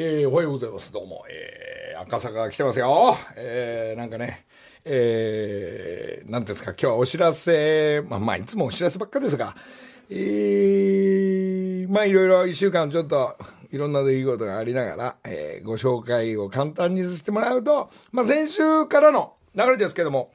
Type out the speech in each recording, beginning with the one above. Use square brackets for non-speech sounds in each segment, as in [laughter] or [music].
えー、おはようございます。どうも。えー、赤坂が来てますよ。えー、なんかね、えー、なんですか、今日はお知らせ、まあまあ、いつもお知らせばっかですが、えー、まあいろいろ一週間ちょっと、いろんな出来事がありながら、えー、ご紹介を簡単にさせてもらうと、まあ先週からの流れですけども、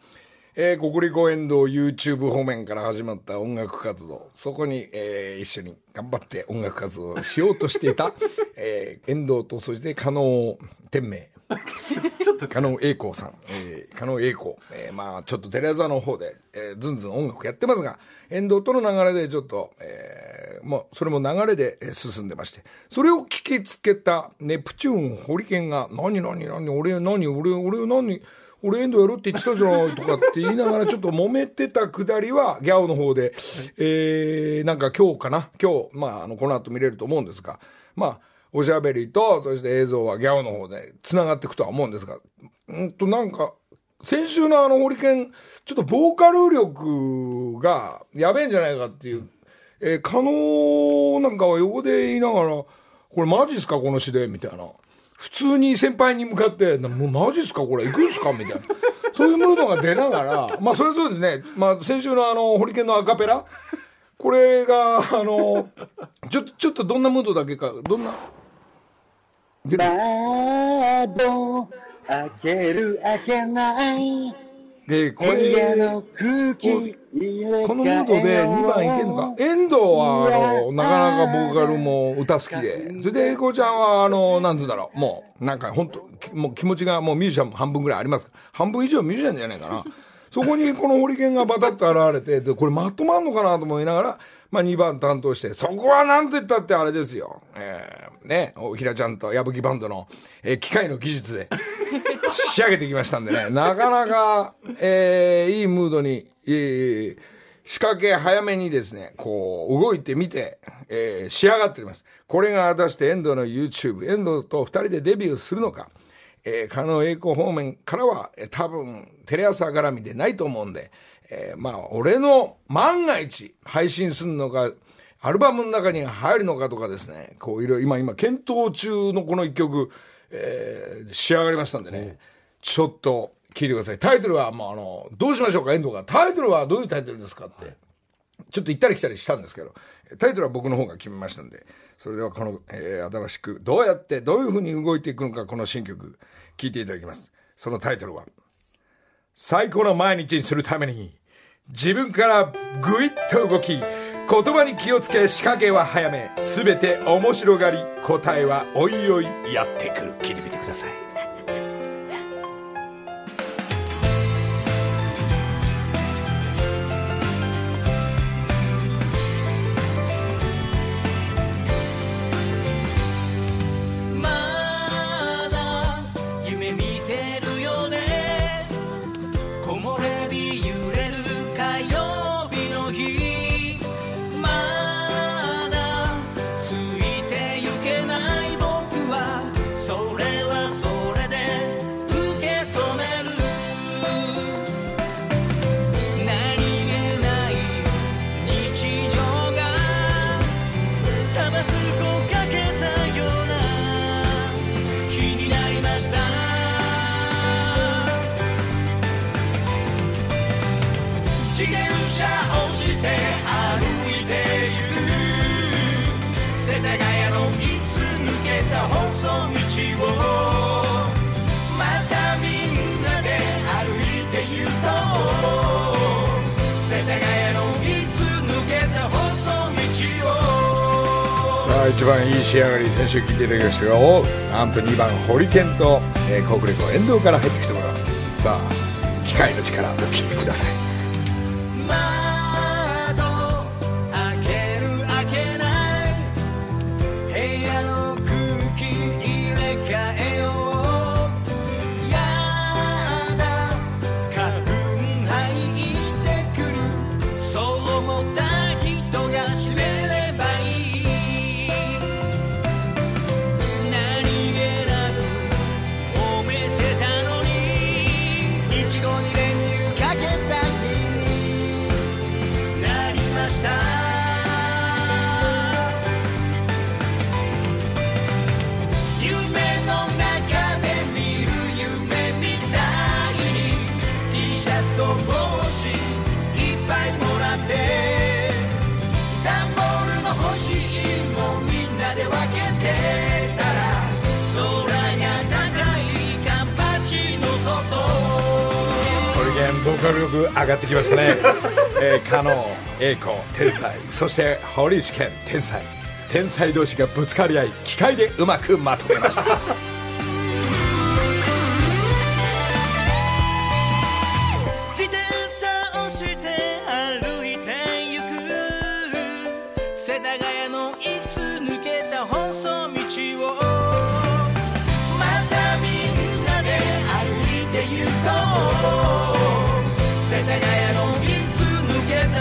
えー、国立公園堂 YouTube 方面から始まった音楽活動、そこに、えー、一緒に頑張って音楽活動をしようとしていた、[laughs] えー、遠藤とそして加納天明。[laughs] ちょっと。加納栄光さん、えー、加納栄光、えー、まあちょっとテレ朝の方で、えー、ずんずん音楽やってますが、遠藤との流れでちょっと、えー、もうそれも流れで進んでまして、それを聞きつけたネプチューン、ホリケンが、何何何、俺何、俺、俺何、俺エンドやるって言ってたじゃないとかって言いながらちょっと揉めてたくだりはギャオの方で、えー、なんか今日かな？今日、まあ、あの、この後見れると思うんですが、まあ、おしゃべりと、そして映像はギャオの方で繋がっていくとは思うんですが、うんとなんか、先週のあのホリケン、ちょっとボーカル力がやべえんじゃないかっていう、えー、可能なんかは横で言いながら、これマジっすかこの詩で？みたいな。普通に先輩に向かって、もうマジっすか？これ行くんすか？みたいな。そういうムードが出ながら、まあそれぞれでね、まあ先週のあの、ホリケンのアカペラ？これが、あの、ちょっと、ちょっとどんなムードだけか、どんな？窓開ける開けない。で、これ、このムードで2番いけるのか？遠藤は、あの、なかなかボーカルも歌好きで。それで、英子ちゃんは、あの、なんつうんだろう。もう、なんか本当もう気持ちがもうミュージシャンも半分ぐらいあります。半分以上ミュージシャンじゃないかな。[laughs] そこにこのホリケンがバタッと現れて、で、これまとまんのかなと思いながら、まあ2番担当して、そこはなんと言ったってあれですよ。えー、ね、おひらちゃんと矢吹バンドの、えー、機械の技術で仕上げてきましたんでね、なかなか、えー、いいムードに、えー、仕掛け早めにですね、こう、動いてみて、えー、仕上がっております。これが果たして遠藤の YouTube、遠藤と二人でデビューするのか、えー、加納栄光方面からは、えー、多分、テレ朝絡みでないと思うんで、えー、まあ、俺の万が一配信するのか、アルバムの中に入るのかとかですね、こういろいろ今、今検討中のこの一曲、えー、仕上がりましたんでね、ちょっと聞いてください。タイトルは、まあ、あの、どうしましょうか、遠藤が。タイトルはどういうタイトルですかって。ちょっと行ったり来たりしたんですけど、タイトルは僕の方が決めましたんで、それではこの、えー、新しく、どうやって、どういうふうに動いていくのか、この新曲、聴いていただきます。そのタイトルは、最高の毎日にするために、自分からぐいっと動き、言葉に気をつけ仕掛けは早め、すべて面白がり、答えはおいおいやってくる。聞いてみてください。さあ一番いい仕上がり先週聞いていただきましたがなんと2番ホリケンと、えー、国立の遠藤から入ってきてもらいますさあ機械の力お聞きください。れゲンボーカル力上がってきましたね、[laughs] えー、加納栄子天才そして堀内健天才。天才同士がぶつかり合い機械でうまくまとめました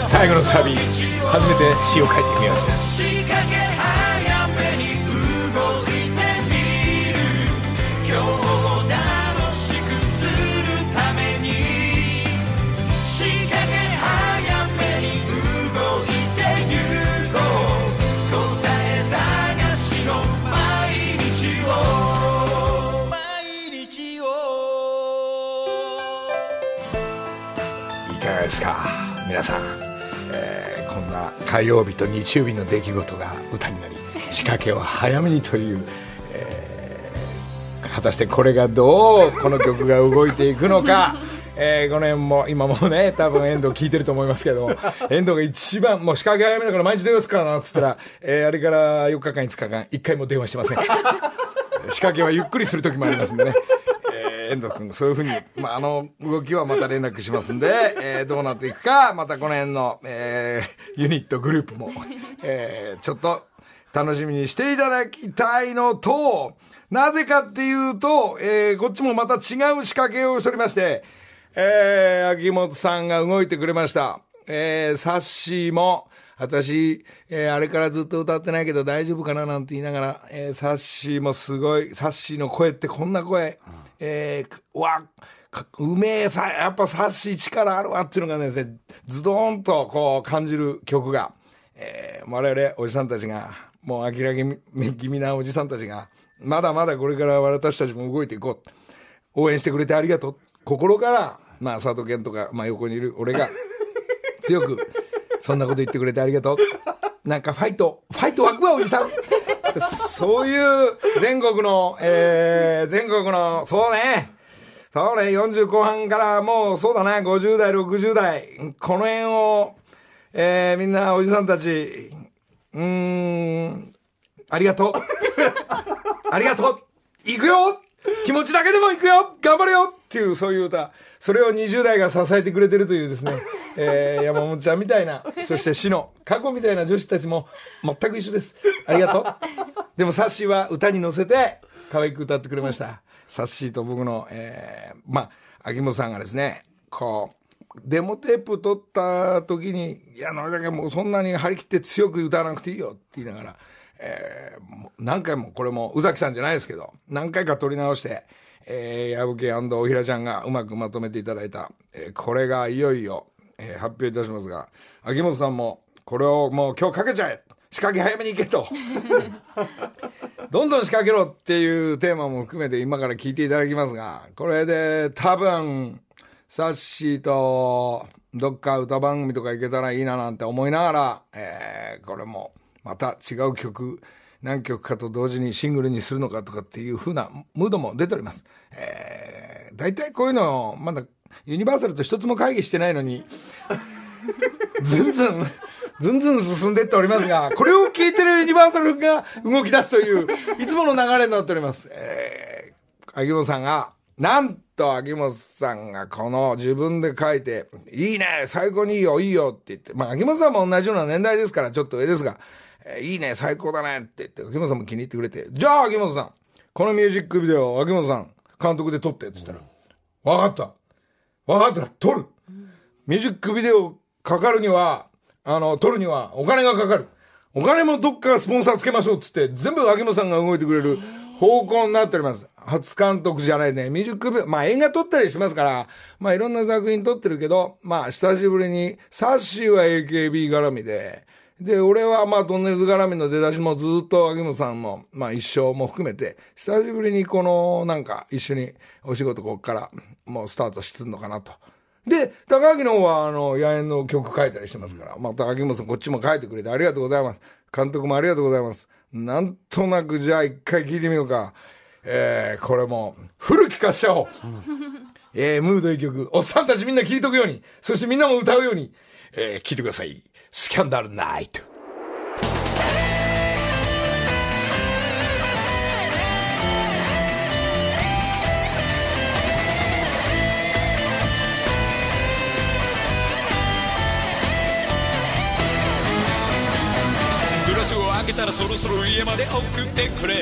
最後のサビ初めて詩を書いてみました。仕掛け早めに動いてみる今日を楽しくするために仕掛け早めに動いてゆこう答え探しの毎日を毎日をいかがですか？皆さん、火曜日と日曜日の出来事が歌になり仕掛けを早めにという、えー果たしてこれがどうこの曲が動いていくのか。[laughs] えー、この辺も今もね多分遠藤聞いてると思いますけど遠藤が一番もう仕掛け早めだから毎日電話すっからなっつったら、えーあれから4日間5日間1回も電話してません [laughs] 仕掛けはゆっくりする時もありますんでねえー遠藤君、そういうふうに、まあ、あの動きはまた連絡しますんで、えーどうなっていくか、またこの辺の、えーユニット、グループも、えーちょっと楽しみにしていただきたいのと、なぜかっていうと、えーこっちもまた違う仕掛けをしておりまして、えー秋元さんが動いてくれました。えーサッシーも、私、えーあれからずっと歌ってないけど大丈夫かななんて言いながら、えーサッシーもすごい、サッシーの声ってこんな声、えーうわ、かうめえさ、やっぱサッシー力あるわっていうのがね、ズドーンとこう感じる曲が、えー我々おじさんたちが、もう諦め気味なおじさんたちが、まだまだこれから私たちも動いていこう。応援してくれてありがとう。心から、まあ、佐藤健とか、まあ、横にいる俺が、強く、そんなこと言ってくれてありがとう。なんかファイト、ファイト湧くわ、おじさん。そういう全国の、えー、全国の、そうね、そうね、40後半からもうそうだな、50代、60代、この辺を、えー、みんなおじさんたち、うーん、ありがとう。ありがとう。行くよ気持ちだけでも行くよ頑張れよっていう、そういう歌。それを20代が支えてくれてるというですね、[laughs] えー、山本ちゃんみたいな、そして死の、過去みたいな女子たちも全く一緒です。ありがとう。[laughs] でもサッシーは歌に乗せて、可愛く歌ってくれました。サッシーと僕の、えー、まあ、秋元さんがですね、こう、デモテープ撮った時に、いや、のりだけもうそんなに張り切って強く歌わなくていいよって言いながら、えー何回も、これも宇崎さんじゃないですけど、何回か撮り直して、えー、矢吹おひらちゃんがうまくまとめていただいた、えーこれがいよいよ、えー発表いたしますが、秋元さんも、これをもう今日かけちゃえ仕掛け早めに行けと。[laughs] どんどん仕掛けろっていうテーマも含めて今から聞いていただきますが、これで多分、サッシーとどっか歌番組とか行けたらいいななんて思いながら、えーこれもまた違う曲、何曲かと同時にシングルにするのかとかっていう風なムードも出ております。えー、大体こういうの、まだユニバーサルと一つも会議してないのに、ずんずん、ずんずん進んでっておりますが、これを聞いてるユニバーサルが動き出すという、いつもの流れになっております。えー、秋元さんが、なんと秋元さんがこの自分で書いて、いいね最高にいいよいいよって言って、まあ秋元さんも同じような年代ですからちょっと上ですが、えいいね最高だねって言って、秋元さんも気に入ってくれて、じゃあ秋元さん、このミュージックビデオ秋元さん監督で撮ってって言ったら、わかった。わかった、撮る。ミュージックビデオかかるには、あの、撮るにはお金がかかる。お金もどっかスポンサーつけましょうっつって、全部秋元さんが動いてくれる方向になっております。初監督じゃないね。ミュージックビデオ、まあ映画撮ったりしますから、まあいろんな作品撮ってるけど、まあ久しぶりに、サッシーは AKB 絡みで、で、俺はまあトンネルズ絡みの出だしもずっと秋元さんも、まあ一生も含めて、久しぶりにこのなんか一緒にお仕事こっからもうスタートしてんのかなと。で、高木の方は、あの、野猿の曲書いたりしてますから、また秋元さんこっちも書いてくれてありがとうございます。監督もありがとうございます。なんとなく、じゃあ一回聞いてみようか。えーこれもフル聞かしちゃおう。えームードいい曲、おっさんたちみんな聴いとくように、そしてみんなも歌うように、えー聴いてください。スキャンダルナイト。グラスを開けたらそろそろ家まで送ってくれ。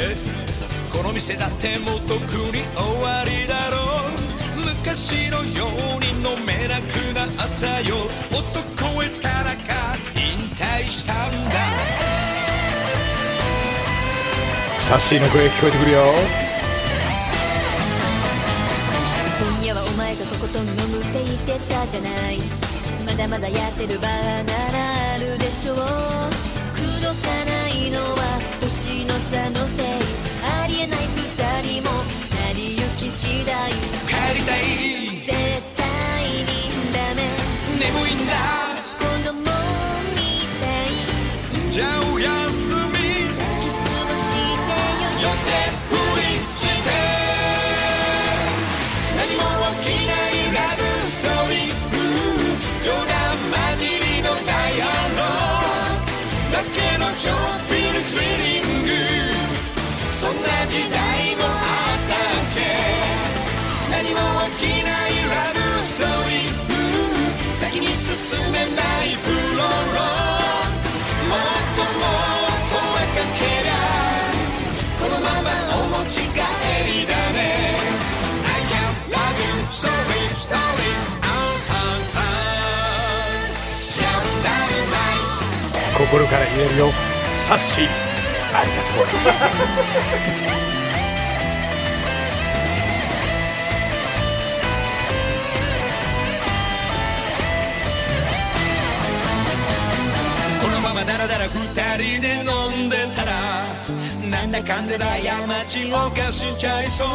この店だってもう特に終わりだろう。昔のように飲めなくなったよ。したんだ。サッシーの声聞こえてくるよ。今夜はお前ととことん飲むって言ってたじゃない。まだまだやってるバーならあるでしょう。口説かないのは年の差のせい。ありえない二人も成り行き次第。帰りたい。絶対にダメ。眠いんだいじゃあおやすみ。キスをしてよ寄ってふりして。何も起きないラブストーリー。冗談交じりのダイアロー。だけのちょっぴりスリリング。そんな時代もあったっけ。何も起きないラブストーリー。うー先に進めないプロロー。心から言えるよ。サッシー、ありがとう。人で飲んでたらなんだかんだだ山地をかしちゃいそう。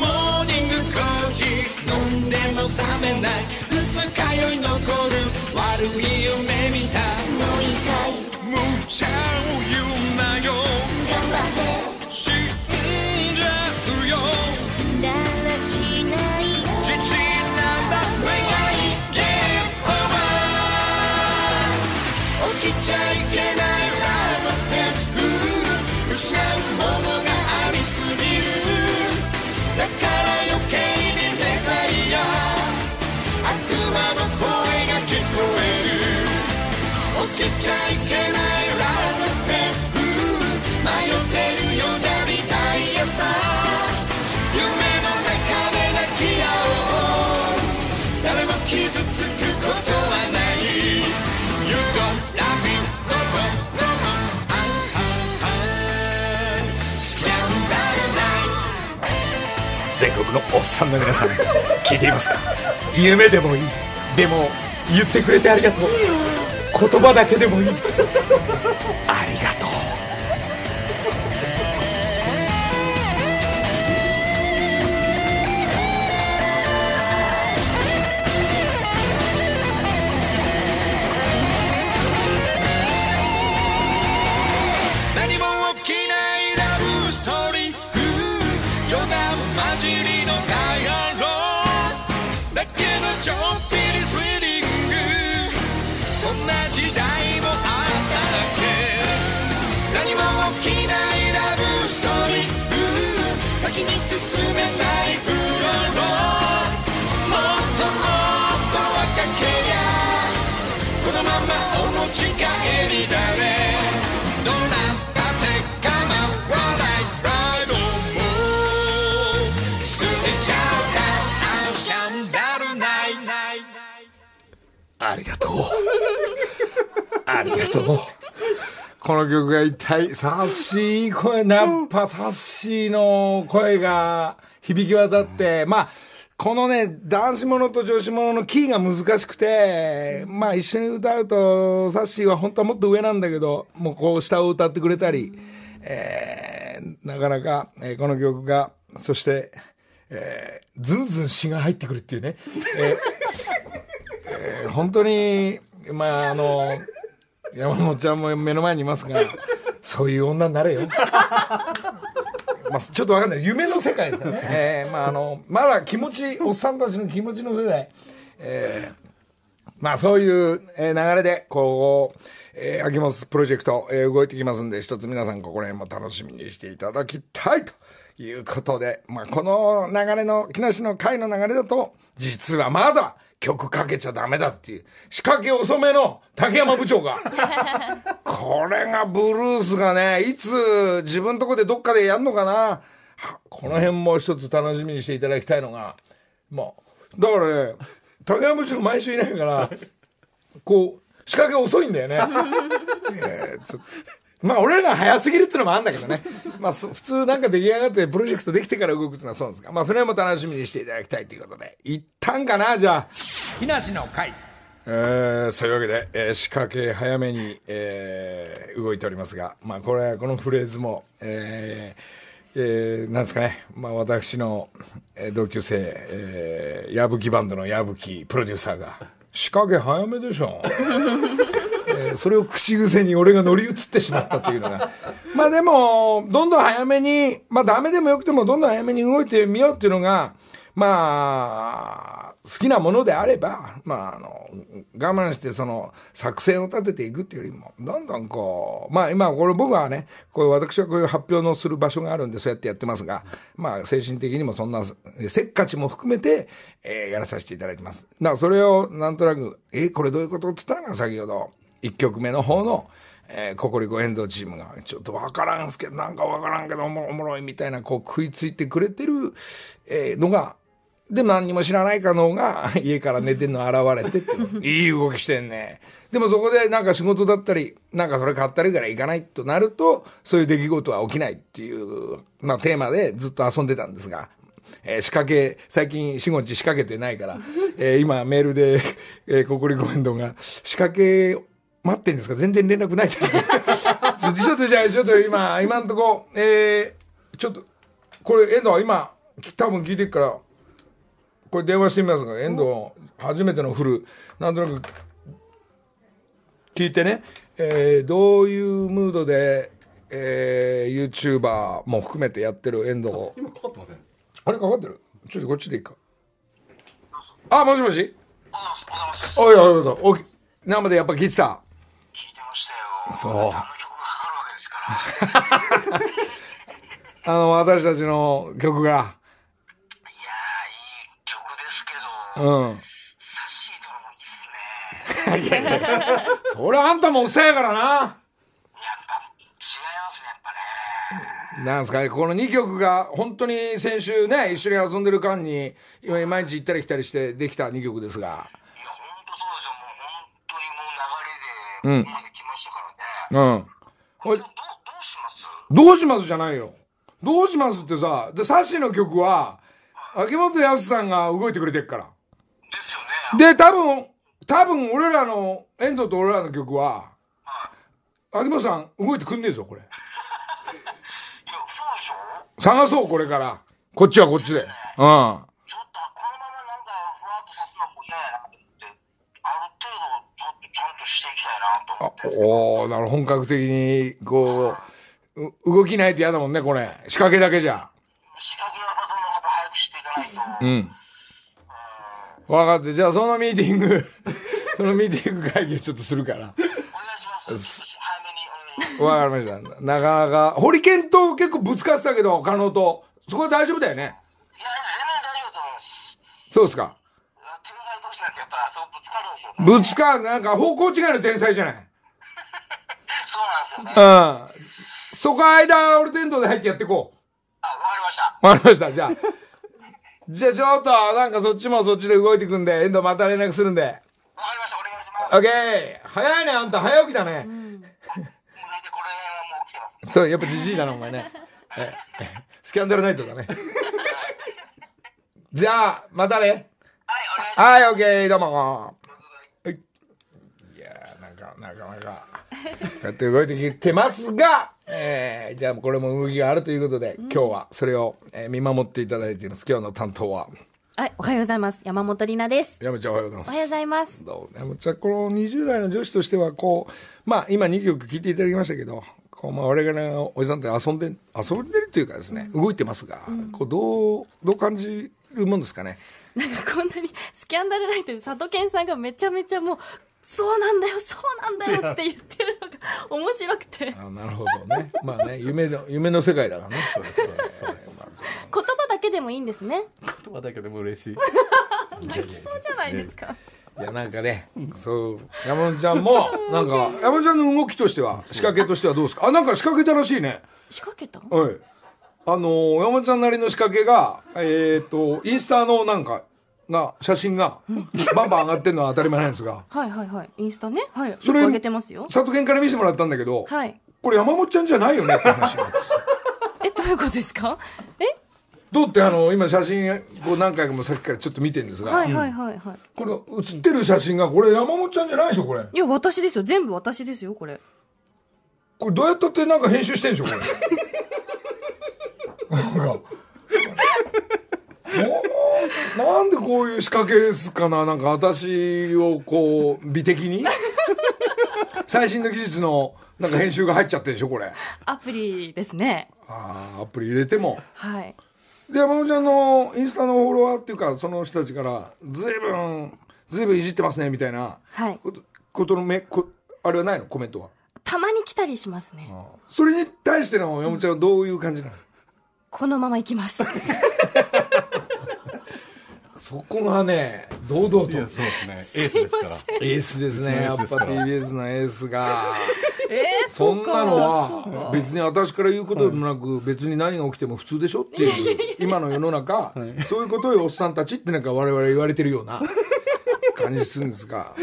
モーニングコーヒー飲んでも冷めない。二日酔い残る。悪い夢見た。もう一回。無茶を言うなよ。頑張死んじゃうよ。ってだらしないのおっさんの皆さん、聞いていますか？夢でもいい。でも、言ってくれてありがとう。言葉だけでもいい。ありがとう。この曲が一体、サッシー声、やっぱサッシーの声が響き渡って、まあ、このね、男子ものと女子もののキーが難しくて、まあ一緒に歌うと、サッシーは本当はもっと上なんだけど、もうこう下を歌ってくれたり、えー、なかなか、えーこの曲が、そして、えー、ずんずん詩が入ってくるっていうね、えーえー本当に、まあ、あの、山本ちゃんも目の前にいますが、そういう女になれよ。まあ、ちょっとわかんない。夢の世界ですからね。えー、まあ、あの、まだ気持ち、おっさんたちの気持ちの世代、えー、まあ、そういう流れで、こう、えー、秋元プロジェクト、えー動いてきますんで、一つ皆さんここら辺も楽しみにしていただきたいということで、まあ、この流れの、木梨の会の流れだと、実はまだ曲かけちゃダメだっていう、仕掛け遅めの竹山部長が、[laughs] これがブルースがね、いつ自分とこでどっかでやんのかな、はこの辺も一つ楽しみにしていただきたいのが、まあ、だからね、竹山部長毎週いないから、こう、仕掛け遅いんだよね。[laughs] えーまあ俺らが早すぎるっていうのもあるんだけどね。まあす普通なんか出来上がってプロジェクトできてから動くっていうのはそうなんですが、まあそれも楽しみにしていただきたいということで、一旦かな、じゃあ。木梨の会。えー、そういうわけで、えー仕掛け早めに、えー動いておりますが、まあこれ、このフレーズも、えーえーなんですかね、まあ私の、えー同級生、えー、矢吹バンドの矢吹プロデューサーが、仕掛け早めでしょ。えーそれを口癖に俺が乗り移ってしまったというのが。[laughs] まあでも、どんどん早めに、まあダメでもよくてもどんどん早めに動いてみようっていうのが、まあ、好きなものであれば、まああの、我慢してその作戦を立てていくっていうよりも、どんどんこう、まあ今これ僕はね、こういう私はこういう発表のする場所があるんでそうやってやってますが、まあ精神的にもそんな、せっかちも含めて、えーやらさせていただいてます。だからそれをなんとなく、えーこれどういうことって言ったのが先ほど、1曲目の方の、えーココリコ遠藤チームが、ちょっとわからんすけど、なんかわからんけどおもおもろいみたいな、こう食いついてくれてる、えーのが、で、何にも知らないかのが、[laughs] 家から寝てんの現れてって、いい動きしてんね。でもそこでなんか仕事だったり、なんかそれ買ったりから行かないとなると、そういう出来事は起きないっていう、まあテーマでずっと遊んでたんですが、えー仕掛け、最近、しごち仕掛けてないから、えー今メールで、えー、ココリコエンドが、仕掛け、待ってんですか？全然連絡ないですね。[laughs] ちょっと、じゃあ、ちょっと今、今んとこ、えー、ちょっと、これ、遠藤今、き多分聞いてるから、これ電話してみますが、遠藤、初めてのフル、なんとなく、聞いてね、えーどういうムードで、えー、YouTuber も含めてやってる遠藤。今かかってませんあれかかってる？ちょっとこっちでいいか。あ、もしもし？あ、おはようございます。おいおいおいおい、生でやっぱ聞いてた。そうあの曲がかかるわけですから。[laughs] あの、私たちの曲が。いやー、いい曲ですけど、うん。サッシーとのもいいっすね。[laughs] それあんたもおっさんやからな。やっぱ、違いますね、やっぱね。なんですかね、この2曲が、本当に先週ね、一緒に遊んでる間に、今毎日行ったり来たりしてできた2曲ですが。いや、ほんとそうですよ。もう本当にもう流れで、ここうん。どう、どうします？どうしますじゃないよ。どうしますってさ、で、サッシーの曲は、秋元康さんが動いてくれてるから。ですよね。で、多分、多分俺らの、遠藤と俺らの曲は、秋元さん動いてくんねえぞ、これ。[laughs] いや、そうでしょ？探そう、これから。こっちはこっちで。うん。ちょっと、このままなんか、ふわっとさすのも嫌やなと思って、ある程度、ちょっとちゃんとしていきたいなと思ってるんですけど。おー、なる本格的に、こう、う動きないと嫌だもんね、これ。仕掛けだけじゃ。仕掛けはバトンもやっぱ早くしていかないと。うん。分かって、じゃあそのミーティング、[laughs] そのミーティング会議をちょっとするから。お願いします。わかりました。なかなか、ホリケンと結構ぶつかってたけど、加納と。そこは大丈夫だよね。いや、全然大丈夫だと思います。そうですか。天才同士なんてやっぱそうぶつかるんですよ、ね。ぶつかる、なんか方向違いの天才じゃない。そうなんですよね。うん。そこ間、俺テントで入ってやっていこう。あ、わかりました。わかりました。じゃあ。[laughs] じゃあちょっと、なんかそっちもそっちで動いてくんで、遠藤また連絡するんで。わかりました。お願いします。オッケー早いね、あんた。早起きだね。もう大体これはもう起きてます。そう、やっぱじじいだな、お前ね。ええスキャンダルナイトだね。じゃあ、またね。はい、お願いします。はい、オッケー、どうも。はい。いやー、なんか、なかなか、こうやって動いてきてますが、えー、じゃあこれも動きがあるということで、今日はそれを、えー見守っていただいています。今日の担当は、はい、おはようございます。山本里奈です。山ちゃんおはようございます。おはようございます。どうも山ちゃん、この20代の女子としては、こう、まあ今2曲聴いていただきましたけど、ここうまあ我々のおじさんって遊んで遊んでるっていうかですね、動いてますが、こうどうどう感じるもんですかね？なんかこんなにスキャンダルライトで佐藤健さんがめちゃめちゃもう、そうなんだよ、そうなんだよって言ってるのが面白くて。言あなるほどね。まあね夢の夢の世界だからね。それそれそれまあ葉だけでもいいんですね。言葉だけでも嬉しい。[laughs] 泣きそうじゃないですか。いやなんかね、そう山本ちゃんもなんか山本ちゃんの動きとしては仕掛けとしてはどうですか？あなんか仕掛けたらしいね。仕掛けた？はい。あのー山本ちゃんなりの仕掛けがえっ、とインスタのなんかが写真がバンバン上がってるのは当たり前なんですがはいはいはい。インスタね。はい。それ上げてますよ。里健から見せてもらったんだけど、はい。これ山本ちゃんじゃないよねって話 [laughs] え、どういうことですか？え？どうってあの今写真こう何回もさっきからちょっと見てるんですが、はいはいはいはい。これ写ってる写真がこれ山本ちゃんじゃないでしょこれいや、私ですよ。全部私ですよ、これ。これどうやったってなんか編集してんでしょこれなんか [laughs] なんでこういう仕掛けですかななんか私をこう美的に？[laughs] 最新の技術のなんか編集が入っちゃってるでしょこれアプリですね。ああアプリ入れてもはい。で山本ちゃんのインスタのフォロワーっていうかその人たちからずいぶんずいぶんいじってますねみたいなはい。ことことのめこあれはないの？コメントは？たまに来たりしますね。それに対しての山本ちゃんはどういう感じなの？このまま行きます。[laughs] そこがね堂々と。そうですね。エースですから。エースですね。やっぱ TBS のエースが。えー、そんなのは別に私から言うことでもなく別に何が起きても普通でしょっていう今の世の中そういうことをおっさんたちってなんか我々言われてるような感じするんですが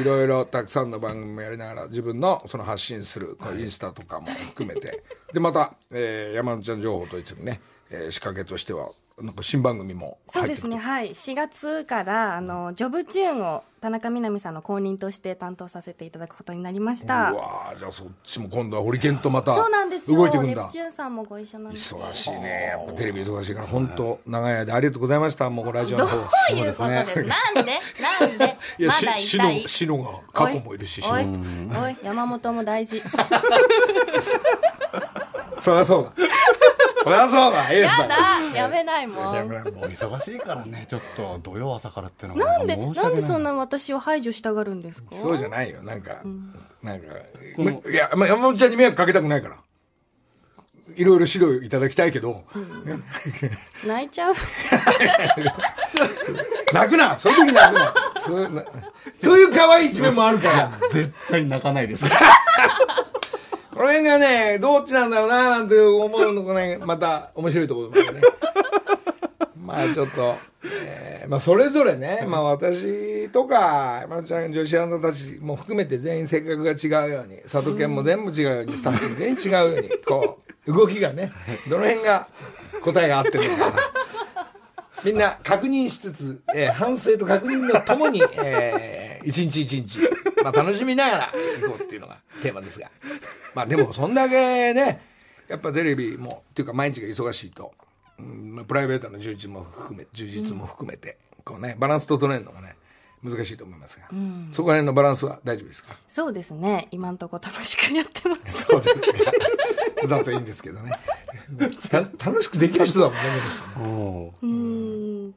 いろいろたくさんの番組もやりながら自分のその発信するこうインスタとかも含めて。でまた、えー山野ちゃん情報といってもね、えー仕掛けとしてはなんか新番組も入ってると。そうですね、はい、4月からあのジョブチューンを田中みな実さんの後任として担当させていただくことになりました。う。わーじゃあそっちも今度はホリケンとまたそうなんですよ。動いていくんだ。ネプチューンさんもご一緒なんです。忙しいね。やっぱテレビ忙しいから本当長い間ありがとうございました。もうラジオどの方ういうことですなんで？なんで？[laughs] いやまだし痛い。しのしのが過去もいるししおいのおい山本も大事。[laughs] そりゃそうだそりゃそうだエースやだだやめないもん。やめないもうもう忙しいからねちょっと土曜朝からってのはなんでなんでそんな私を排除したがるんですかそうじゃないよなんか、なんかまいや、まあ、山本ちゃんに迷惑かけたくないからいろいろ指導いただきたいけど、泣いちゃう泣くなそういう時泣くなそういうなそういう可愛い一面もあるから絶対泣かないですこの辺がね、どっちなんだろうななんて思うのがね、また面白いところでもね。[laughs] まあちょっと、えーまあそれぞれね、まあ私とか、山本ちゃん、女子アナたちも含めて全員性格が違うように、佐藤健も全部違うように、スタッフも全員違うように、こう、動きがね、どの辺が答えが合ってるのか。みんな確認しつつ、えー反省と確認のともに、えー一日一日、まあ楽しみながら行こうっていうのがテーマですが。まあでもそんだけね、やっぱテレビも、っていうか毎日が忙しいと、うんプライベートの充実も含め、充実も含めて、こうね、バランス整えるのがね、難しいと思いますが、そこら辺のバランスは大丈夫ですか？そうですね。今んとこ楽しくやってます。そうですか。だといいんですけどね。[laughs] た楽しくできる人だもんね、このうーん。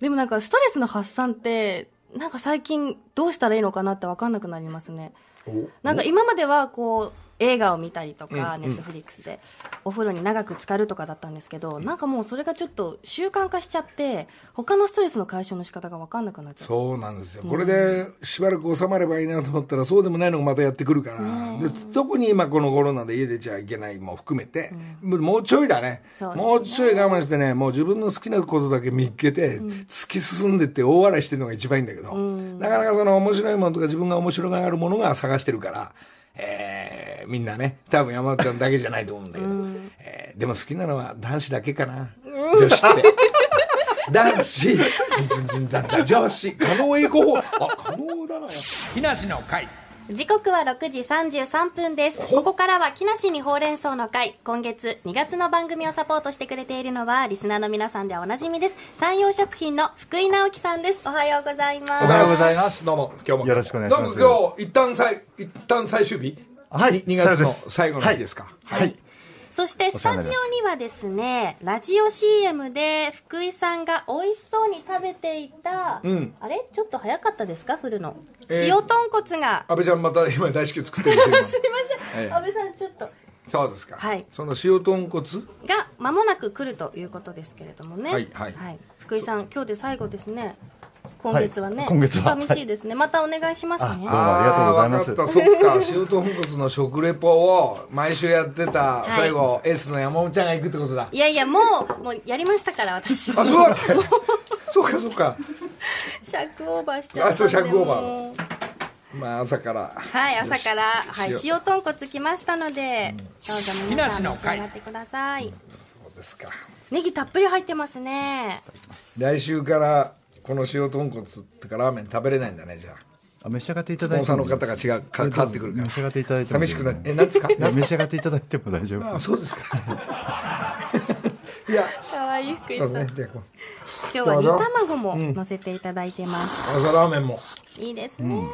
でもなんかストレスの発散ってなんか最近どうしたらいいのかなって分かんなくなりますね。お。なんか今まではこう映画を見たりとか、ネットフリックスで。お風呂に長く浸かるとかだったんですけど、なんかもうそれがちょっと習慣化しちゃって他のストレスの解消の仕方が分かんなくなっちゃうそうなんですよ、これでしばらく収まればいいなと思ったらそうでもないのがまたやってくるから、で特に今このコロナで家出ちゃいけないも含めて、もうちょいだね。もうちょい我慢してねもう自分の好きなことだけ見っけて、突き進んでって大笑いしてるのが一番いいんだけど、なかなかその面白いものとか自分が面白がるものが探してるから、えーみんなね多分山本ちゃんだけじゃないと思うんだけど、えーでも好きなのは男子だけかな、女子って。[laughs] 男子、女子、可能栄光法。あ、可能だな。木梨の会。時刻は6時33分です。ここからは木梨にほうれん草の会。今月2月の番組をサポートしてくれているのはリスナーの皆さんではおなじみです。山陽食品の福井直樹さんです。おはようございます。おはようございます。どうも、今日も。よろしくお願いします。どうも、今日、一旦最、一旦最終日？はい。2月の最後の日ですか？はい。そしてスタジオにはですねラジオ CM で福井さんが美味しそうに食べていた、うん。あれ？ちょっと早かったですか？振るの、えー。塩豚骨が。安倍ちゃんまた今大至急作ってる [laughs] すいません、ええ。安倍さんちょっと。そうですか。はい。その塩豚骨？が間もなく来るということですけれどもね。はい。はい。福井さん今日で最後ですね今月はね、はい。今月は。寂しいですね、またお願いしますね。あどうもありがとうございます。あーわかった。そっか。塩豚骨の食レポを毎週やってた。い。最後、エースの山本ちゃんが行くってことだ。いやいやもうもうやりましたから私あそうだっけそうかそうか。尺オーバーしちゃったあそう尺オーバー。まあ朝から。はい朝から、はい、塩塩豚骨きましたので、どうぞ皆さん召し上がってください。そうですか。ネギたっぷり入ってますね。来週からこの塩豚骨ってかラーメン食べれないんだねじゃあ。あ召し上がっていたスポンだいてもサーの方が違うか変わってくるから。召し上がっていただいても寂しくなってえなんですか？召し上がっていただいても大丈夫。あそうですか。[laughs] いや。かわいい福井そさうんね。今日は煮卵も乗せていただいてます、朝ラーメンも。いいですね、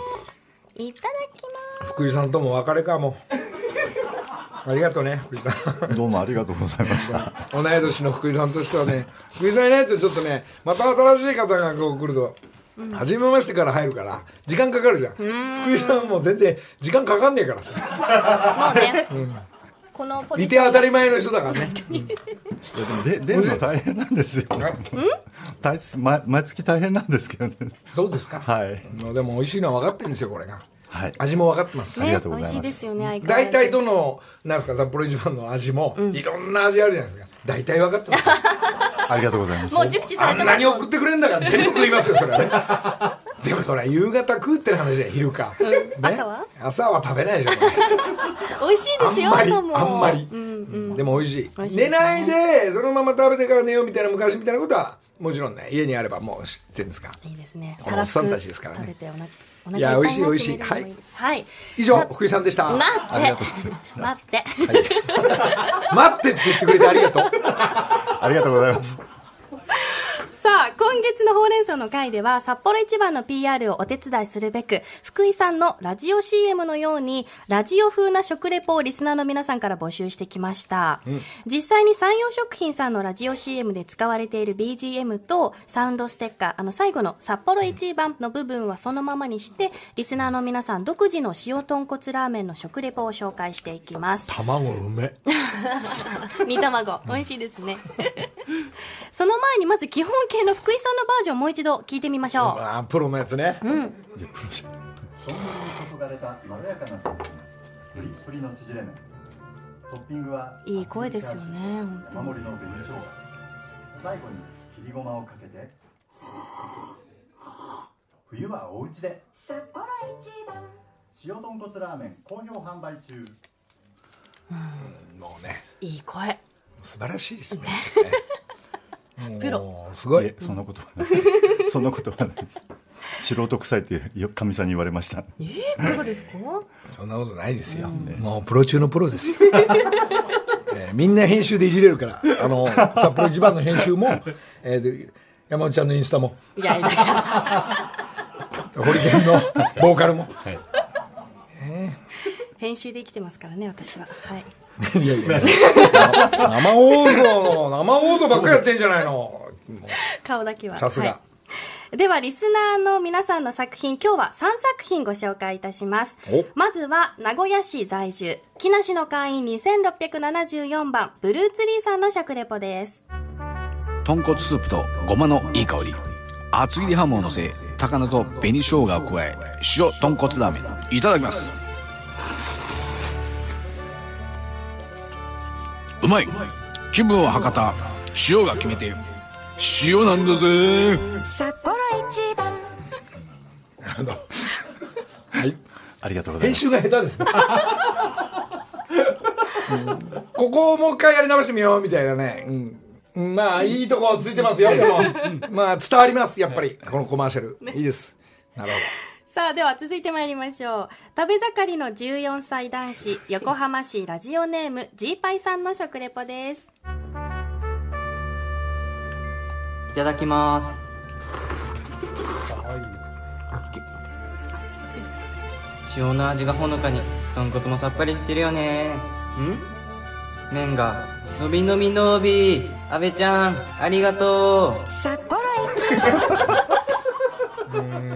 いただきます。福井さんともお別れかもうありがとうね福井さん。どうもありがとうございました。同い年の福井さんとしてはね福井さんいないとちょっとねまた新しい方がこう来ると、初めましてから入るから時間かかるじゃん。福井さんもう全然時間かかんねえからさ。もうね、このポジいてション。当たり前の人だからね。いやでもで出るの大変なんですよ。大毎毎月大変なんですけどね。そうですか。はい。でも美味しいのは分かってるんですよこれがはい。味も分かってます。ありねがとうございます。美味しいですよね相変わらず。大体どのなんですか札幌一番の味も、いろんな味あるじゃないですか。大体分かってます。[laughs] ありがとうございます。もう熟知さあれてますん。なに送ってくれんだから全部食いますよそれはね。[laughs] でもそれは夕方食うって話じゃん昼か、ね？朝は？朝は食べないでしょ [laughs] 美味しいですよあんまり朝も。あんまり、うんうん。でも美味しい。ね。寝ないでそのまま食べてから寝ようみたいな昔みたいなことはもちろんね家にあればもう知ってるんですか。いいですね。おっさんたちですからね。食べておなおやい味しい寝るのも美味しいです。はい。以上福井さんでした。待ありがってとうございます。待って。[laughs] 待ってって言ってくれてありがとう。[laughs] ありがとうございます。さあ今月のほうれん草の会では札幌一番の PR をお手伝いするべく福井さんのラジオ CM のようにラジオ風な食レポをリスナーの皆さんから募集してきました、実際に山陽食品さんのラジオ CM で使われている BGM とサウンドステッカーあの最後の札幌一番の部分はそのままにしてリスナーの皆さん独自の塩豚骨ラーメンの食レポを紹介していきます。卵うめ。[laughs] 煮卵。美味しいですね。[laughs] その前にまず基本形の福井さんのバージョンをもう一度聞いてみましょう、あープロのやつね、注がれたまろやかなスープにプリップリの縮れ麺。トッピングはいい声ですよね本当山盛りの紅生姜。最後に切りごまをかけて。冬はお家で。札幌一番。塩豚骨ラーメン好評販売中。もうね。いい声。素晴らしいですね。もうプロ。すごい。えそんなことはない。そんなことはない。です素人臭いってよかみさんに言われました。えー、いかがですか？そんなことないですよ、もうプロ中のプロですよ、[laughs] えーみんな編集でいじれるからあの札幌一番の編集も、えーで山内ちゃんのインスタも。いやいや。ホリケンのボーカルも。編集で生きてますからね私は。はいいやいや生放送の生放送ばっかりやってんじゃないの。も顔だけは。うさすが、はい。ではリスナーの皆さんの作品今日は3作品ご紹介いたします。お。まずは名古屋市在住木梨の会員2674番ブルーツリーさんの食レポです。豚骨スープとごまのいい香り。厚切りハムを乗せ高菜と紅生姜を加え塩豚骨ラーメンいただきますうまい。気分は博多。塩が決めて。塩なんだぜ。札幌一番。はい。ありがとうござい編ます。集が下手ですね。うんここをもう一回やり直してみようみたいなね、うん。うん、まあいいとこついてますよでも。まあ伝わりますやっぱり。このコマーシャル、いいです。なるほさあでは続いてまいりましょう。食べ盛りの14歳男子 [laughs] 横浜市ラジオネームジーパイさんの食レポです。いただきます。塩の味がほのかに豚骨もさっぱりしてるよね。ん麺がのびのびのび阿部ちゃん？ありがとう札幌一う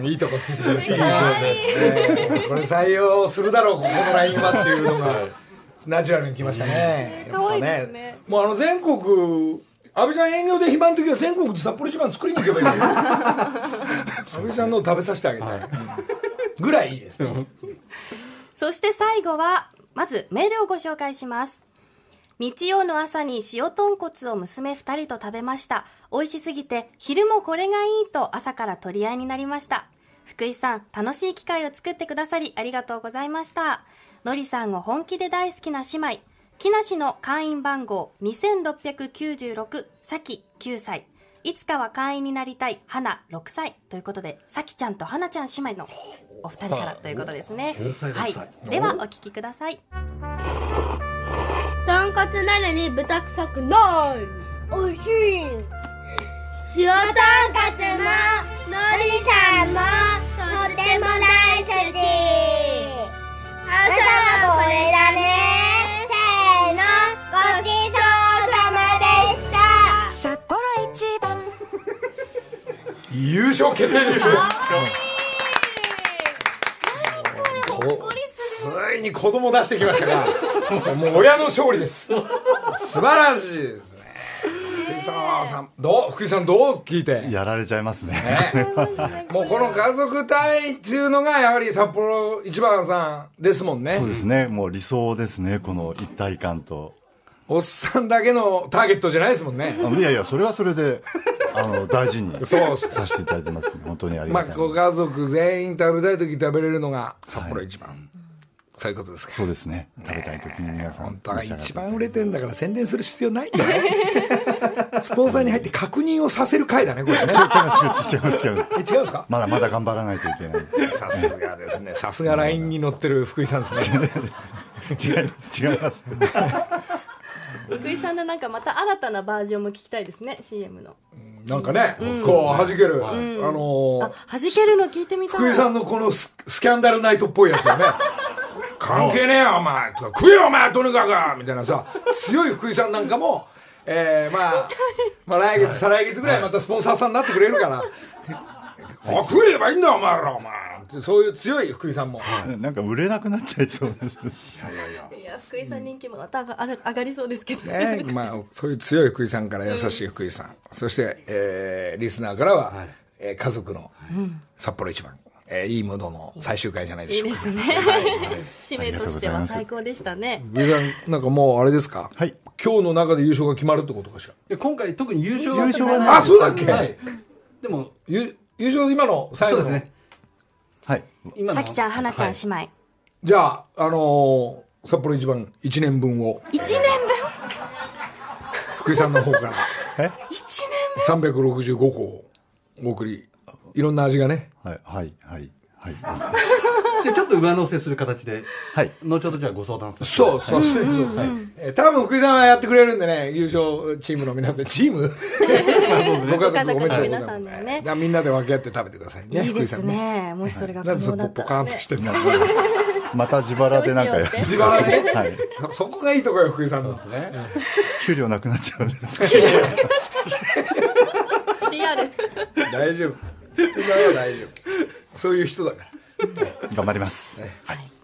ん。いいとこついてきましたね。えーこれ採用するだろうここのラインはっていうのが。ナチュラルに来ましたね。可愛いですね。もうあの全国安倍ちゃん営業で暇の時は全国で札幌一番作りに行けばいい安倍 [laughs] ちゃんのを食べさせてあげたい、うんぐらいいいです、そして最後はまずメールをご紹介します。日曜の朝に塩豚骨を娘2人と食べました。美味しすぎて昼もこれがいいと朝から取り合いになりました福井さん楽しい機会を作ってくださりありがとうございました。のりさんを本気で大好きな姉妹木梨の会員番号2696さき9歳。いつかは会員になりたい花6歳。ということでさきちゃんと花ちゃん姉妹のお二人からということですね。9歳6はい。歳ではお聞きください。豚骨なのに豚臭くない。美味しい塩豚骨ものりさんもとっても大好き。朝はこれだね。せーのごちそうさまでした。札幌一番。優勝決定ですよ。こついに子供出してきましたからもう親の勝利です。素晴らしい。ですさんどう福井さんどう聞いて？やられちゃいますね。ね。[laughs] もうこの家族対っていうのがやはり札幌一番さんですもんね。そうですね。もう理想ですねこの一体感と。おっさんだけのターゲットじゃないですもんね。あいやいやそれはそれであの大事にそうさせていただいてますね。本当にありまがたい、あご家族全員食べたい時食べれるのが札幌一番、そういうことですか。そうですね。食べたい時に皆さん本当は一番売れてんだから宣伝する必要ないんだよ [laughs] スポンサーに入って確認をさせる回だねこれね。違います違います違います [laughs] え違うんですか？まだまだ頑張らないといけない。さすがですね。さすが LINE に乗ってる福井さんですね。[laughs] 違います違います福井さんのなんかまた新たなバージョンも聞きたいですね CM の。なんかね、こう弾ける、あのーあ弾けるの聞いてみたい。福井さんのこのススキャンダルナイトっぽいやつよね。[laughs] 関係ねえよお前。とか食えよお前とにかく。みたいなさ強い福井さんなんかもえー、まあ、まあ来月、再来月ぐらいまたスポンサーさんになってくれるから、あ食えばいいんだお前らお前そういう強い福井さんも、なんか売れなくなっちゃいそうです。いや福井さん人気もまた上が上がりそうですけど。ねまあ、そういう強い福井さんから優しい福井さん、そして、えーリスナーからは、えー家族の札幌一番、えーいいムードの最終回じゃないでしょうか。いいですね。締めとしては最高でしたね。福井さん、なんかもうあれです。か、はい、今日の中で優勝が決まるってことかしら？で今回特に優勝優勝はない。あ、そうだっけ、はい。でもゆ優勝今の最後のそうですねはい。今の。さきちゃん花ちゃん姉妹、じゃあ、あのー札幌一番1年分を。一1年福井さんの方から。え？分？1 365個をお送り。いろんな味がね。はいはいはいはいでちょっと上乗せする形で。はい。後ほどじゃあご相談させて。そうそうそうそう。そうえー多分福井さんはやってくれるんでね優勝チームの皆さんチーム。ごご家族家族おめでとうございの皆ますさんでね。みんなで分け合って食べてくださいねいいです福井さんね。ねもしそれが可能だれポポカーンったらねとしてんだ [laughs] また自腹でなんかどうしようって。自腹で？はい。そこがいいとこよ福井さんの。給料なくなっちゃうんです。[laughs] リアル。大丈夫。福井さんは大丈夫。そういう人だから [laughs] 頑張ります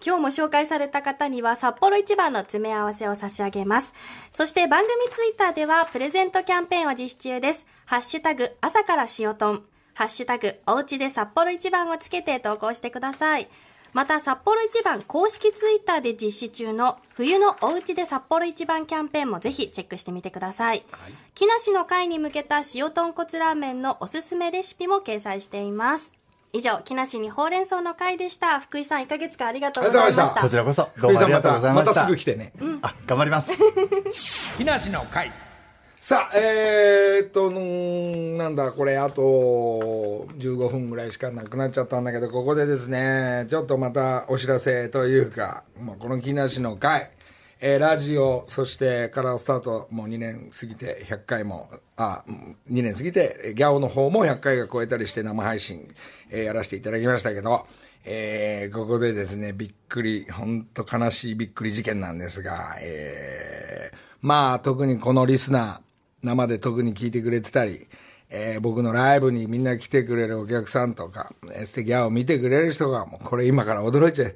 今日も紹介された方には札幌一番の詰め合わせを差し上げます。そして番組ツイッターではプレゼントキャンペーンを実施中です。ハッシュタグ朝から塩トン。ハッシュタグおうちで札幌一番をつけて投稿してください。また札幌一番公式ツイッターで実施中の冬のおうちで札幌一番キャンペーンもぜひチェックしてみてください。木梨の会に向けた塩豚骨ラーメンのおすすめレシピも掲載しています。以上、木梨にほうれん草の会でした。福井さん、1ヶ月間ありがとうございました。こちらこそどうもありがとうございました。またすぐ来てね。あ頑張ります。木梨の会。さあえー、っとなんだこれあと15分ぐらいしかなくなっちゃったんだけどここでですねちょっとまたお知らせというかもうこの木梨の会えーラジオそしてからスタートもう2年過ぎて100回もあ2年過ぎてギャオの方も100回が超えたりして生配信、えーやらせていただきましたけどえーここでですね、びっくり、本当悲しいびっくり事件なんですが、えーまあ、特にこのリスナー、生で特に聞いてくれてたり、えー僕のライブにみんな来てくれるお客さんとか、えー素敵アを見てくれる人が、もうこれ今から驚いちゃう。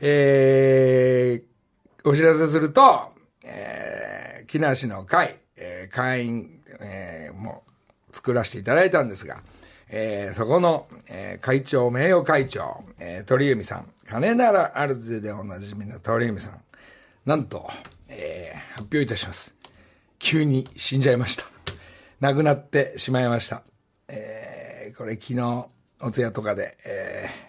えーお知らせすると、えー木梨の会、えー会員、えーも作らせていただいたんですが、えーそこの、えー会長、名誉会長、えー鳥海さん、金ならあるぜでおなじみの鳥海さん、なんと、えー発表いたします。急に死んじゃいました。亡くなってしまいました。えーこれ昨日、お通夜とかで、えー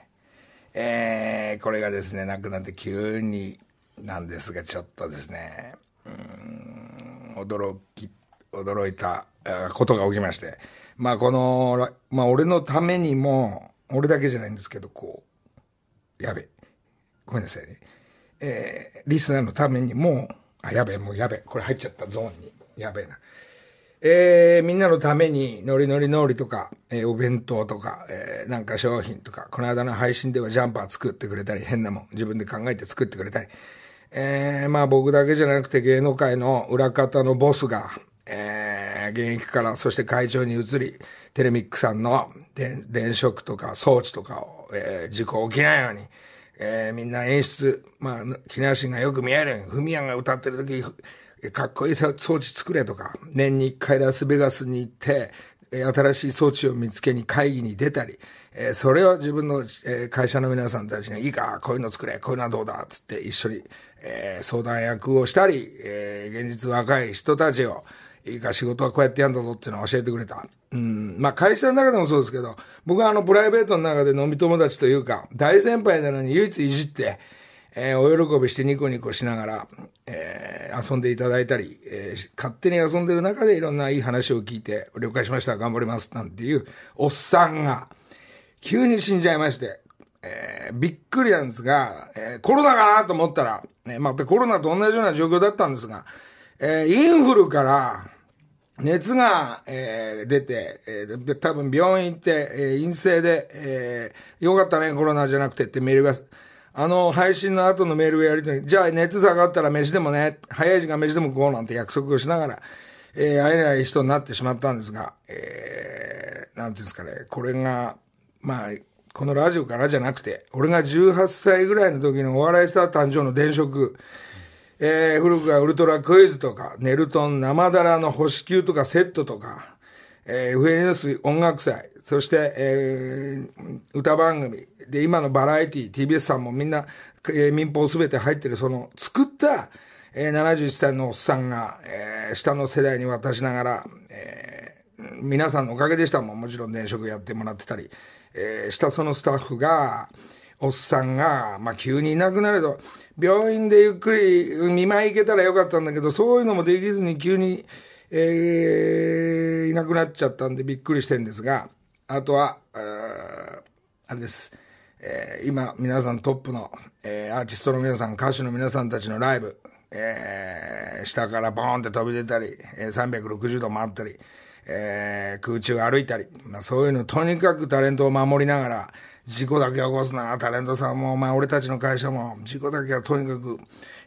えーこれがですね、亡くなって急になんですが、ちょっとですね、うん驚き、驚いたことが起きまして、まあこの、まあ俺のためにも、俺だけじゃないんですけど、こう、やべ、ごめんなさいね。えーリスナーのためにも、あ、やべえ、もうやべえ、これ入っちゃったゾーンに。やべえな。えーみんなのために、ノリノリノリとか、えーお弁当とか、えーなんか商品とか、この間の配信ではジャンパー作ってくれたり、変なもん、自分で考えて作ってくれたり、えーまあ僕だけじゃなくて芸能界の裏方のボスが、えー現役から、そして会長に移り、テレミックさんの電電飾とか装置とかを、えー事故起きないように、えーみんな演出、まあ、木梨がよく見えるように、フミヤが歌ってる時、かっこいい装置作れとか、年に一回ラスベガスに行って、新しい装置を見つけに会議に出たり、えそれを自分の、え会社の皆さんたちに、いいか、こういうの作れ、こういうのはどうだ、つって一緒に、え相談役をしたり、え現実若い人たちを、いいか仕事はこうやってやんだぞっていうのを教えてくれた。うん。まあ会社の中でもそうですけど、僕はあのプライベートの中で飲み友達というか、大先輩なのに唯一いじって、えーお喜びしてニコニコしながら、えー遊んでいただいたり、えー勝手に遊んでる中でいろんないい話を聞いて、了解しました、頑張ります、なんていうおっさんが、急に死んじゃいまして、えーびっくりなんですが、えーコロナかなと思ったら、ね、またコロナと同じような状況だったんですが、えーインフルから、熱が、えー出て、えー多分病院行って、えー陰性で、えーよかったね、コロナじゃなくてってメールが、あの、配信の後のメールをやりとり、じゃあ熱下がったら飯でもね、早い時間飯でも食おうなんて約束をしながら、えー会えない人になってしまったんですが、えーなんていうんですかね、これが、まあ、このラジオからじゃなくて、俺が18歳ぐらいの時のお笑いスター誕生の電飾、えー古くはウルトラクイズとか、ネルトン生だらの星球とかセットとか、えー、FNS 音楽祭、そして、えー歌番組、で、今のバラエティ、TBS さんもみんな、えー民放すべて入ってる、その、作った、えー71歳のおっさんが、えー下の世代に渡しながら、えー皆さんのおかげでしたもん、もちろん電飾やってもらってたり、えー下そのスタッフが、おっさんが、まあ、急にいなくなると、病院でゆっくり見舞い行けたらよかったんだけど、そういうのもできずに急に、えーいなくなっちゃったんでびっくりしてんですが、あとは、あーあれです。えー今、皆さんトップの、えーアーティストの皆さん、歌手の皆さんたちのライブ、えー下からボーンって飛び出たり、えー360度回ったり、えー空中歩いたり、まあそういうの、とにかくタレントを守りながら、事故だけ起こすな、タレントさんも、まあ俺たちの会社も、事故だけはとにかく、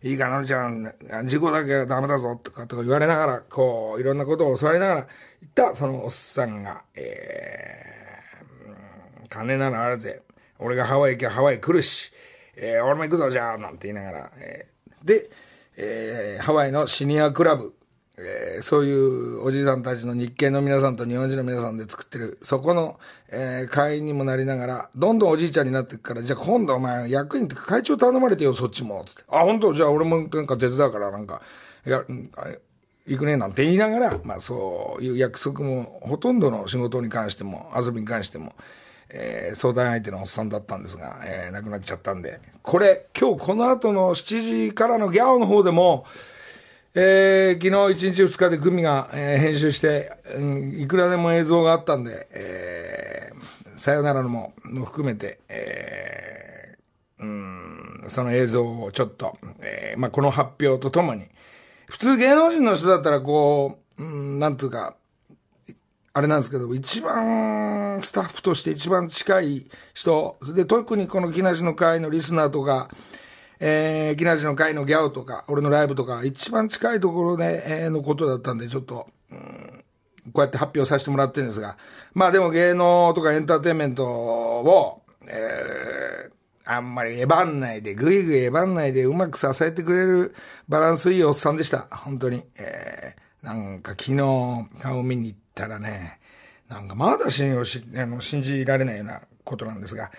いいかな、のりちゃん、事故だけはダメだぞ、とか、とか言われながら、こう、いろんなことを教わりながら、言った、そのおっさんが、えー、金ならあるぜ。俺がハワイ行きゃハワイ来るし、えー俺も行くぞ、じゃあ、なんて言いながら、えーで、えーハワイのシニアクラブ、えーそういうおじいさんたちの日系の皆さんと日本人の皆さんで作ってる、そこの、えー会員にもなりながら、どんどんおじいちゃんになっていくから、じゃあ今度お前役員って会長頼まれてよ、そっちも、つって。あ、本当？じゃあ俺もなんか手伝うから、なんか、いや、行くね、なんて言いながら、まあそういう約束も、ほとんどの仕事に関しても、遊びに関しても、えー相談相手のおっさんだったんですが、えー亡くなっちゃったんで、これ、今日この後の7時からのギャオの方でも、えー昨日1日2日でグミが、えー編集して、うんいくらでも映像があったんで、えーさよならのも、も含めて、えーうん、その映像をちょっと、えーまあ、この発表とともに、普通芸能人の人だったらこう、うん、なんつうか、あれなんですけど、一番スタッフとして一番近い人、で、特にこの木梨の会のリスナーとか、えー、木梨の会のギャオとか、俺のライブとか、一番近いところで、えーのことだったんで、ちょっと、うんこうやって発表させてもらってるんですが、まあでも芸能とかエンターテインメントを、えーあんまりえばんないで、ぐいぐいえばんないで、うまく支えてくれるバランスいいおっさんでした。本当に。えーなんか昨日顔見に行ったらね、なんかまだ信用し、あの、信じられないようなことなんですが、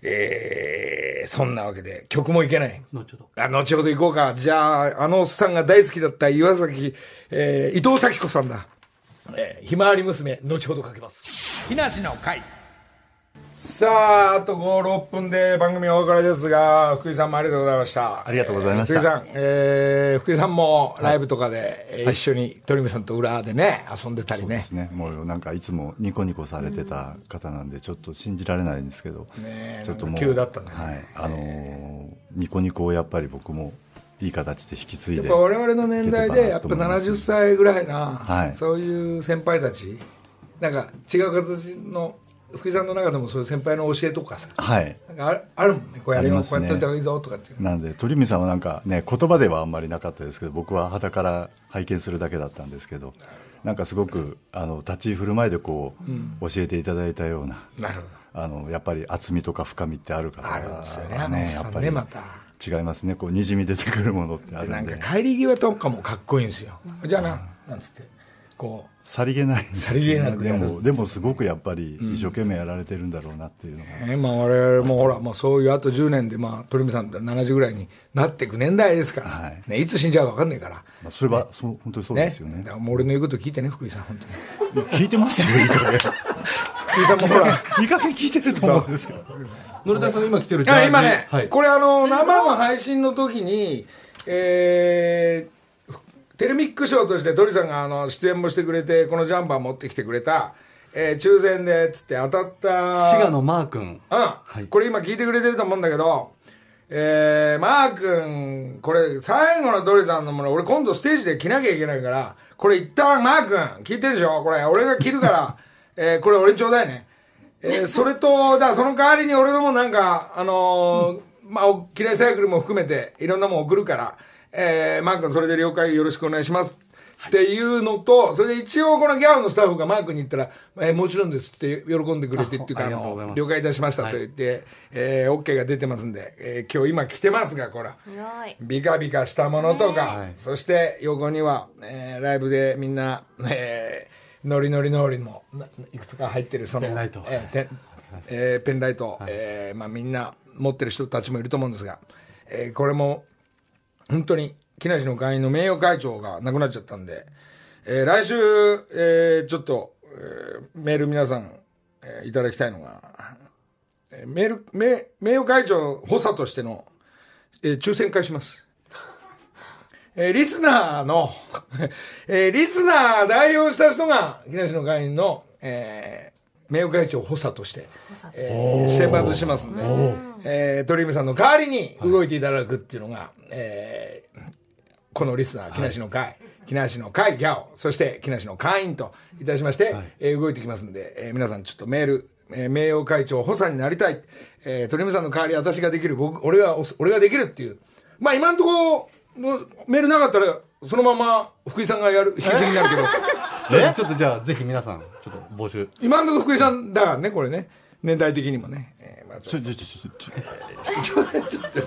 えー、そんなわけで、曲もいけない。後ほどあ後ほど行こうか。じゃあ、あのおっさんが大好きだった岩崎、えー、伊藤咲子さんだ。えー、ひまわり娘、後ほどかけます。木梨の会。さあ、あと5、6分で番組お別れですが、福井さんもありがとうございました。ありがとうございました。福井さん、えー、福井さんもライブとかで、えー一緒に鳥海さんと裏でね、遊んでたりね。そうです。ね。もうなんかいつもニコニコされてた方なんでちょっと信じられないんですけど、ねえちょっともう急だったね。はい。あのーニコニコをやっぱり僕もいい形で引き継いでやっぱ我々の年代で、やっぱ70歳ぐらいな、はい。そういう先輩たち、なんか違う形の、福井さんの中でもそういう先輩の教えとかさ、はい。なんかあるもんね、こうやれよ、ありますね。こうやっといた方がいいぞとかっていう。なんで鳥海さんはなんかね言葉ではあんまりなかったですけど僕は肌から拝見するだけだったんですけどなんかすごくあの立ち居振る舞いでこう、うん。教えていただいたようななるほど。あのやっぱり厚みとか深みってある方あるんですよね。ねやっぱりまた。違いますね。こうにじみ出てくるものってあるんで。なんか帰り際とかもかっこいいんですよ。じゃあな、なんつって、こさりげない。さりげなくでもでもすごくやっぱり一生懸命やられてるんだろうなっていうのが、う、ね、まあ我々もほら、まあそういうあと10年で、まあ鳥海さんって70ぐらいになっていく年代ですから、ね、いつ死んじゃうか分かんないから。まあ、それは、そう本当にそうですよね。だからもう俺の言うこと聞いてね、福井さん、本当に。[laughs] 聞いてますよいい加減。福井さんもほら、いい加減聞いてると思うんですよのりたさんが今来てるいや今ね、はい、これあの生の配信の時に、えーテレミック賞として鳥さんがあの出演もしてくれてこのジャンパー持ってきてくれた、えー抽選でつって当たった滋賀のマー君。うん、これ今聞いてくれてると思うんだけど、えー、マー君、これ最後の鳥さんのもの、俺今度ステージで着なきゃいけないから、これ一旦マー君、聞いてるでしょ？これ俺が着るから、[laughs] えー、これ俺にちょうだいね。えー、それと、じゃあその代わりに俺のもなんか、あのーまあ、お嫌いサイクルも含めていろんなもん送るから、えー、マー君それで了解よろしくお願いします。っていうのと、それで一応このギャオのスタッフがマークに言ったら、えーもちろんですって喜んでくれてっていうか、あの了解いたしましたと言って、えー、OK が出てますんで、えー今日今着てますが、これ。すごい。ビカビカしたものとか、そして横には、えーライブでみんな、えー、ノリノリノリもないくつか入ってるそのペンライト。えーてえーペンライト、えーまあ、みんな持ってる人たちもいると思うんですが、えーこれも本当に木梨の会員の名誉会長が亡くなっちゃったんで、えー来週、えーちょっと、えーメール皆さん、えーいただきたいのが、えーメール名名誉会長補佐としての、えー抽選会します。えーリスナーの、[laughs] えーリスナー代表した人が、木梨の会員の、えー名誉会長補佐として、えー選抜しますんで、えー鳥海さんの代わりに動いていただくっていうのが、えーこのリスナー、木梨の会、木梨の会ギャオ、そして木梨の会員といたしまして、えー動いてきますんで、えー皆さんちょっとメール、えー名誉会長補佐になりたい、えー鳥海さんの代わり私ができる、僕、俺が、俺ができるっていう、まあ今のところ、のメールなかったら、そのまま福井さんがやる、引き継ぎになるけど、[laughs] ちょちょっとじゃあぜひ皆さんちょっと募集今のところ福井さんだからね、これね、年代的にもね。えーまあちょちょちょちょちょ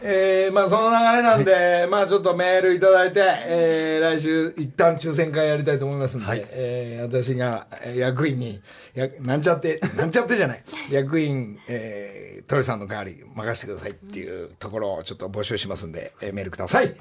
えーまあその流れなんで、まあちょっとメールいただいて、えー来週一旦抽選会やりたいと思いますんで、えー私がえー役員に、やなんちゃって、なんちゃってじゃない、役員、えー、鳥さんの代わり任せてくださいっていうところをちょっと募集しますんで、えーメールください。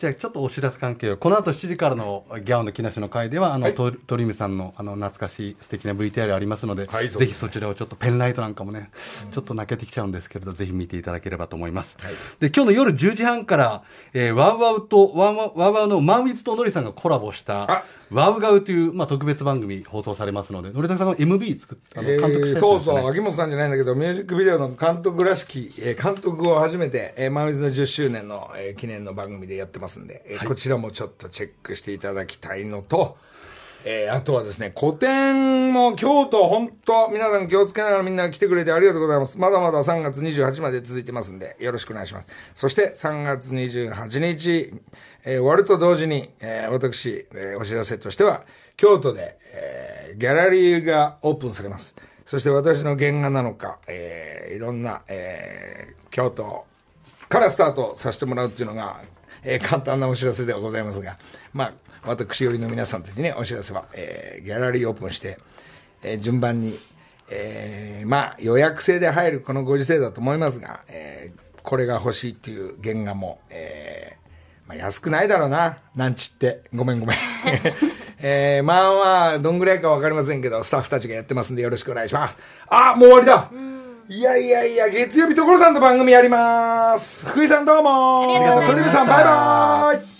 じゃあちょっとお知らせ関係を。この後7時からのギャオの木梨の会ではあの、はい。と鳥海さんのあの懐かしい素敵な VTR ありますので、はいぜひそちらをちょっとペンライトなんかもね、ちょっと泣けてきちゃうんですけれどぜひ見ていただければと思います、で今日の夜10時半から、えーワウワウとワウワウワウワウのマンウィズとノリさんがコラボしたワウガウという、まあ、特別番組放送されますのでのりたけさんが MV 作ってあのえ監督したやつですそうねそう、秋元さんじゃないんだけど、ミュージックビデオの監督らしき、えー監督を初めて、えー、マンウィズの10周年の、えー記念の番組でやってますんで、えーこちらもちょっとチェックしていただきたいのと、えーあとはですね、古典も京都、本当皆さん気をつけながらみんな来てくれてありがとうございます。まだまだ3月28まで続いてますんで、よろしくお願いします。そして3月28日、えー終わると同時に、えー私、えお知らせとしては、京都で、えギャラリーがオープンされます。そして私の原画なのか、えいろんな、え京都からスタートさせてもらうっていうのが、え簡単なお知らせではございますが、まあ、私よりの皆さんたちにお知らせは、えーギャラリーオープンして、えー順番に、えーまあ、予約制で入るこのご時世だと思いますが、えーこれが欲しいっていう原画も、えーまあ、安くないだろうな、なんちって。ごめんごめん。[laughs] えーまあまあ、どんぐらいかわかりませんけど、スタッフたちがやってますんでよろしくお願いします。あ、もう終わりだいやいやいや、月曜日所さんと番組やります。福井さんどうもありがとう鳥海さんバイバイ